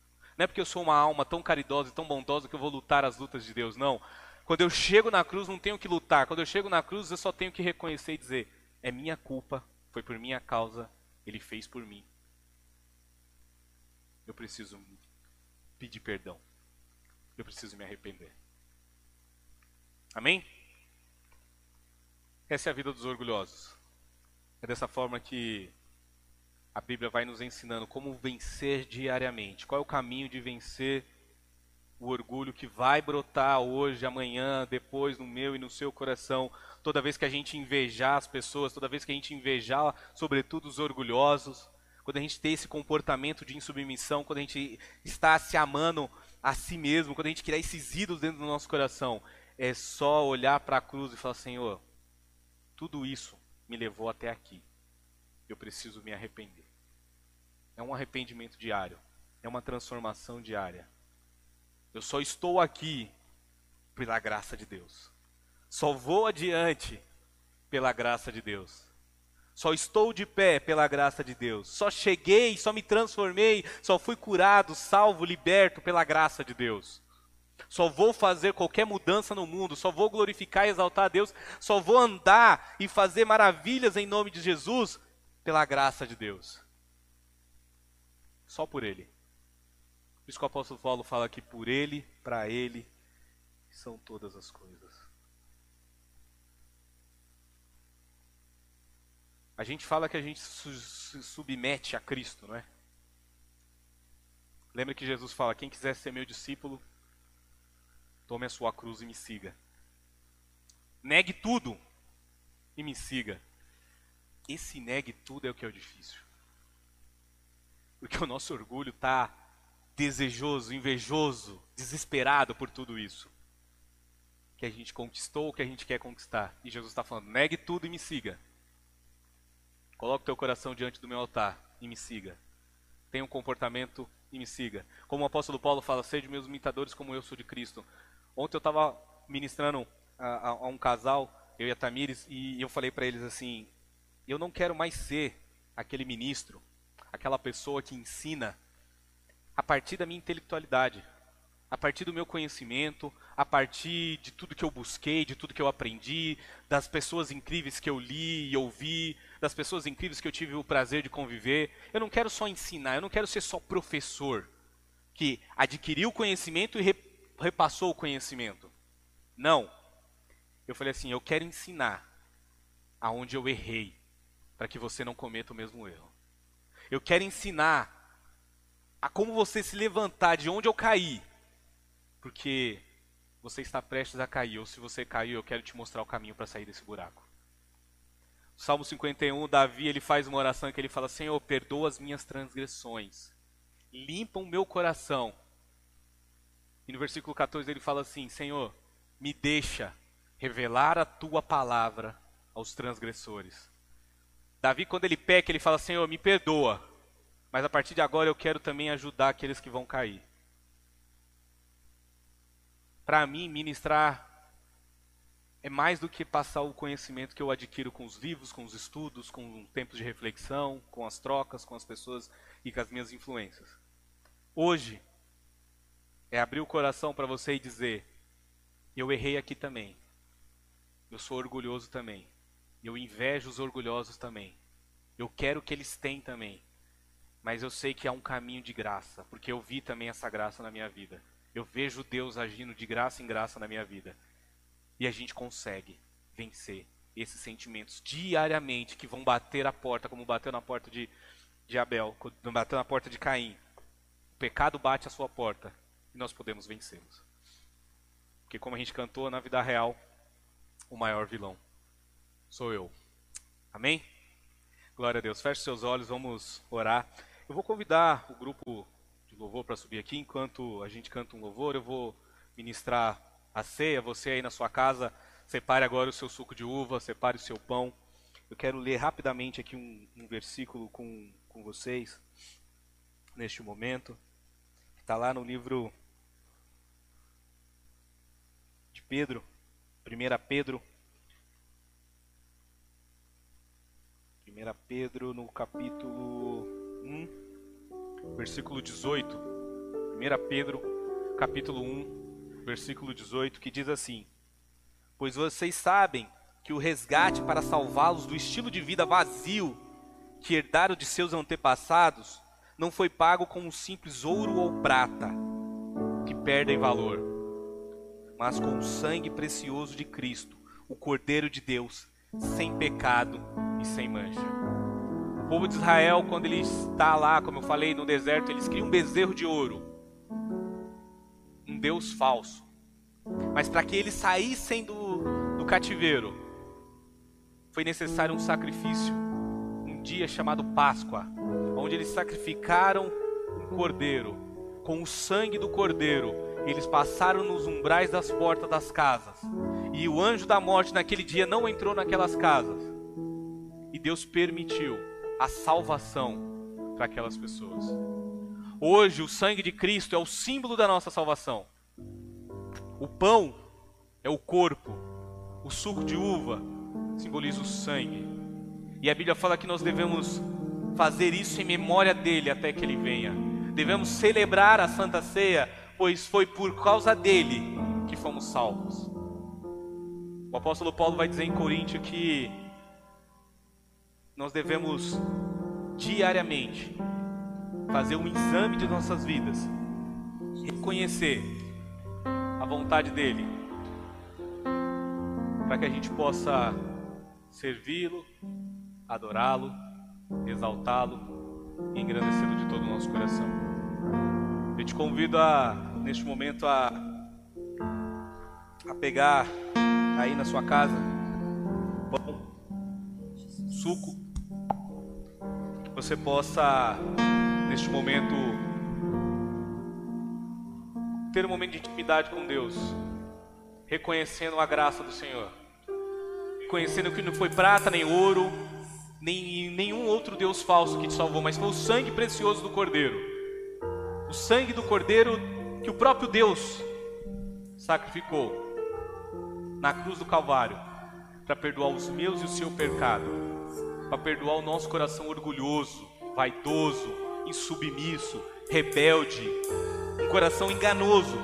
Não é porque eu sou uma alma tão caridosa e tão bondosa que eu vou lutar as lutas de Deus, não. Quando eu chego na cruz, não tenho que lutar. Quando eu chego na cruz, eu só tenho que reconhecer e dizer: é minha culpa, foi por minha causa, ele fez por mim. Eu preciso pedir perdão. Eu preciso me arrepender. Amém? Essa é a vida dos orgulhosos. É dessa forma que a Bíblia vai nos ensinando como vencer diariamente. Qual é o caminho de vencer o orgulho que vai brotar hoje, amanhã, depois no meu e no seu coração, toda vez que a gente invejar as pessoas, toda vez que a gente invejar, sobretudo os orgulhosos, quando a gente tem esse comportamento de insubmissão, quando a gente está se amando a si mesmo, quando a gente criar esses ídolos dentro do nosso coração, é só olhar para a cruz e falar: Senhor, tudo isso me levou até aqui eu preciso me arrepender. É um arrependimento diário, é uma transformação diária. Eu só estou aqui pela graça de Deus. Só vou adiante pela graça de Deus. Só estou de pé pela graça de Deus. Só cheguei, só me transformei, só fui curado, salvo, liberto pela graça de Deus. Só vou fazer qualquer mudança no mundo, só vou glorificar e exaltar a Deus, só vou andar e fazer maravilhas em nome de Jesus pela graça de Deus. Só por Ele. Por isso que o apóstolo Paulo fala que por Ele, para Ele, são todas as coisas. A gente fala que a gente se submete a Cristo, não é? Lembra que Jesus fala: quem quiser ser meu discípulo, tome a sua cruz e me siga. Negue tudo e me siga. Esse negue tudo é o que é o difícil. Porque o nosso orgulho está desejoso, invejoso, desesperado por tudo isso. Que a gente conquistou, que a gente quer conquistar. E Jesus está falando: negue tudo e me siga. Coloque teu coração diante do meu altar e me siga. Tenha um comportamento e me siga. Como o apóstolo Paulo fala, sede meus imitadores como eu sou de Cristo. Ontem eu estava ministrando a, a, a, um casal, eu e a Tamires, e eu falei para eles assim: eu não quero mais ser aquele ministro, aquela pessoa que ensina a partir da minha intelectualidade a partir do meu conhecimento, a partir de tudo que eu busquei, de tudo que eu aprendi, das pessoas incríveis que eu li e ouvi, das pessoas incríveis que eu tive o prazer de conviver. Eu não quero só ensinar, eu não quero ser só professor que adquiriu conhecimento e repassou o conhecimento. Não. Eu falei assim, eu quero ensinar aonde eu errei, para que você não cometa o mesmo erro. Eu quero ensinar a como você se levantar de onde eu caí, porque você está prestes a cair, ou se você caiu, eu quero te mostrar o caminho para sair desse buraco. Salmo 51, Davi, ele faz uma oração que ele fala: Senhor, perdoa as minhas transgressões, limpa o meu coração. E no versículo 14 ele fala assim: Senhor, me deixa revelar a tua palavra aos transgressores. Davi, quando ele peca, ele fala: Senhor, me perdoa, mas a partir de agora eu quero também ajudar aqueles que vão cair para mim, ministrar é mais do que passar o conhecimento que eu adquiro com os livros, com os estudos, com tempos de reflexão, com as trocas, com as pessoas e com as minhas influências. Hoje, é abrir o coração para você e dizer: eu errei aqui também. Eu sou orgulhoso também. Eu invejo os orgulhosos também. Eu quero que eles tenham também. Mas eu sei que há um caminho de graça, porque eu vi também essa graça na minha vida. Eu vejo Deus agindo de graça em graça na minha vida. E a gente consegue vencer esses sentimentos diariamente que vão bater a porta, como bateu na porta de, de Abel, bateu na porta de Caim. O pecado bate a sua porta e nós podemos vencê-los. Porque, como a gente cantou na vida real, o maior vilão sou eu. Amém? Glória a Deus. Feche seus olhos, vamos orar. Eu vou convidar o grupo louvor para subir aqui. Enquanto a gente canta um louvor, eu vou ministrar a ceia. Você aí na sua casa, separe agora o seu suco de uva, separe o seu pão. Eu quero ler rapidamente aqui um, um versículo com, com vocês, neste momento. Está lá no livro de Pedro, 1 Pedro. 1 Pedro no capítulo 1 versículo 18. 1 Pedro, capítulo 1, versículo 18, que diz assim: Pois vocês sabem que o resgate para salvá-los do estilo de vida vazio que herdaram de seus antepassados não foi pago com um simples ouro ou prata, que perdem valor, mas com o sangue precioso de Cristo, o Cordeiro de Deus, sem pecado e sem mancha povo de Israel, quando ele está lá, como eu falei, no deserto, eles criam um bezerro de ouro. Um Deus falso. Mas para que eles saíssem do, do cativeiro, foi necessário um sacrifício. Um dia chamado Páscoa, onde eles sacrificaram um cordeiro. Com o sangue do cordeiro, eles passaram nos umbrais das portas das casas. E o anjo da morte naquele dia não entrou naquelas casas. Deus permitiu a salvação para aquelas pessoas. Hoje, o sangue de Cristo é o símbolo da nossa salvação. O pão é o corpo, o suco de uva simboliza o sangue. E a Bíblia fala que nós devemos fazer isso em memória dele até que ele venha. Devemos celebrar a Santa Ceia, pois foi por causa dele que fomos salvos. O apóstolo Paulo vai dizer em Coríntios que nós devemos diariamente fazer um exame de nossas vidas, reconhecer a vontade dele, para que a gente possa servi-lo, adorá-lo, exaltá-lo e engrandecê-lo de todo o nosso coração. Eu te convido a, neste momento, a, a pegar aí na sua casa pão, suco, você possa, neste momento, ter um momento de intimidade com Deus, reconhecendo a graça do Senhor, reconhecendo que não foi prata nem ouro, nem nenhum outro Deus falso que te salvou, mas foi o sangue precioso do Cordeiro. O sangue do Cordeiro que o próprio Deus sacrificou na cruz do Calvário para perdoar os meus e o seu pecado, para perdoar o nosso coração orgulhoso, vaidoso, insubmisso, rebelde, um coração enganoso.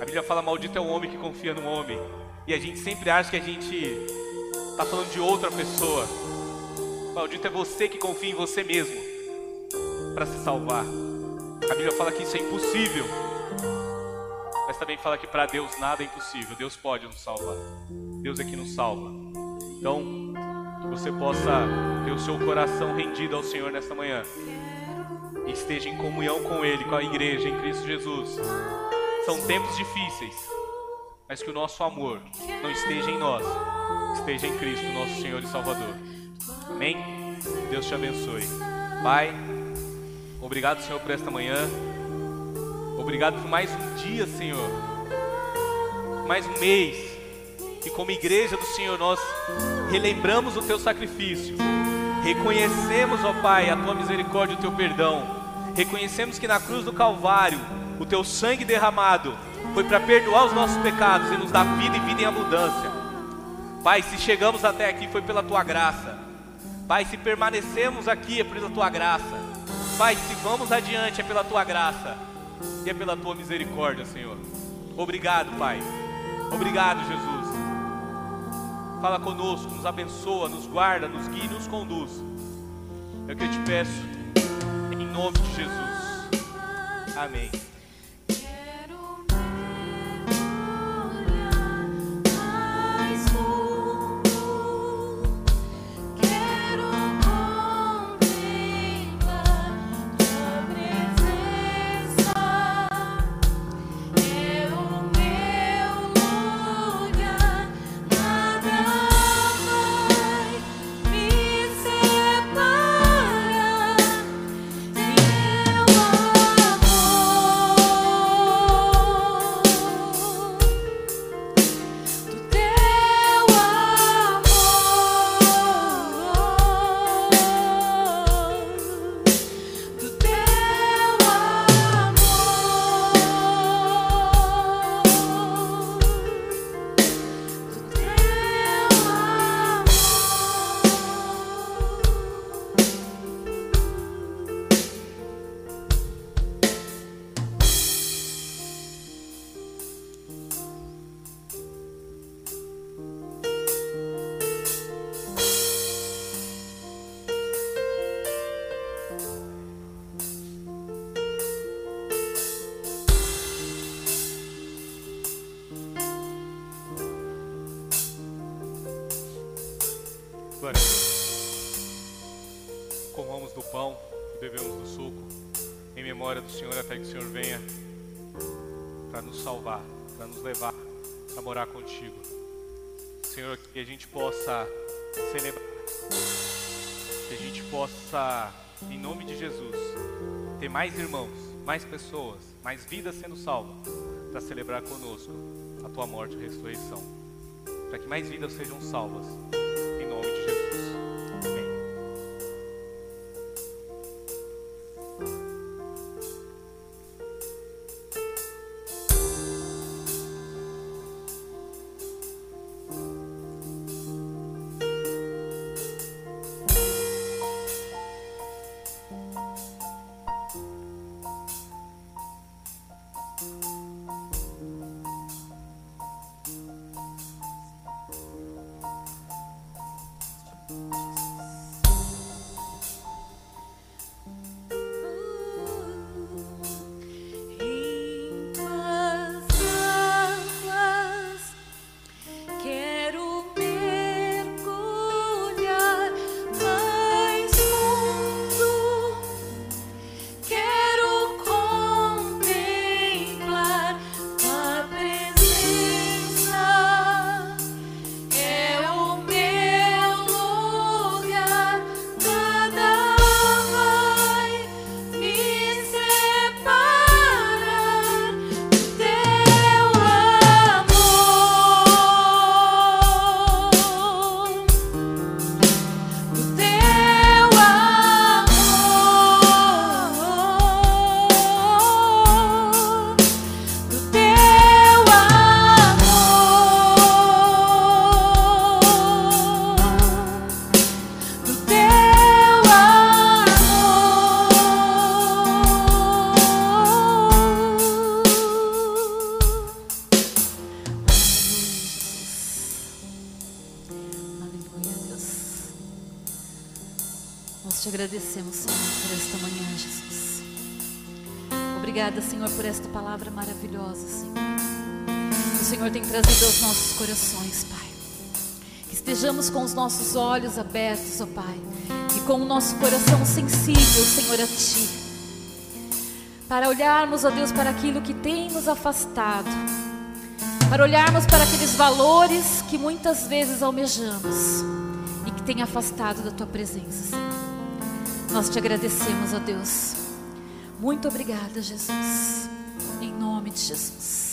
A Bíblia fala: maldito é o homem que confia no homem, e a gente sempre acha que a gente está falando de outra pessoa. Maldito é você que confia em você mesmo para se salvar. A Bíblia fala que isso é impossível. Mas também fala que para Deus nada é impossível. Deus pode nos salvar. Deus é que nos salva. Então, você possa ter o seu coração rendido ao Senhor nesta manhã. E esteja em comunhão com Ele, com a igreja, em Cristo Jesus. São tempos difíceis, mas que o nosso amor não esteja em nós, esteja em Cristo, nosso Senhor e Salvador. Amém? Deus te abençoe. Pai, obrigado, Senhor, por esta manhã. Obrigado por mais um dia, Senhor. Mais um mês. E como igreja do Senhor, nós relembramos o teu sacrifício. Reconhecemos, ó Pai, a tua misericórdia e o teu perdão. Reconhecemos que na cruz do Calvário, o teu sangue derramado foi para perdoar os nossos pecados e nos dar vida e vida em abundância. Pai, se chegamos até aqui foi pela tua graça. Pai, se permanecemos aqui é pela tua graça. Pai, se vamos adiante é pela tua graça e é pela tua misericórdia, Senhor. Obrigado, Pai. Obrigado, Jesus. Fala conosco, nos abençoa, nos guarda, nos guia e nos conduz. É o que eu te peço, em nome de Jesus. Amém. Levar a morar contigo. Senhor, que a gente possa celebrar, que a gente possa, em nome de Jesus, ter mais irmãos, mais pessoas, mais vidas sendo salvas, para celebrar conosco a tua morte e ressurreição, para que mais vidas sejam salvas,
Senhor, por esta palavra maravilhosa, Senhor. O Senhor tem trazido aos nossos corações, Pai. Que estejamos com os nossos olhos abertos, ó Pai, e com o nosso coração sensível, Senhor, a Ti. Para olharmos, ó Deus, para aquilo que tem nos afastado. Para olharmos para aqueles valores que muitas vezes almejamos e que tem afastado da Tua presença, Senhor. Nós te agradecemos, ó Deus. Muito obrigada, Jesus. Em nome de Jesus.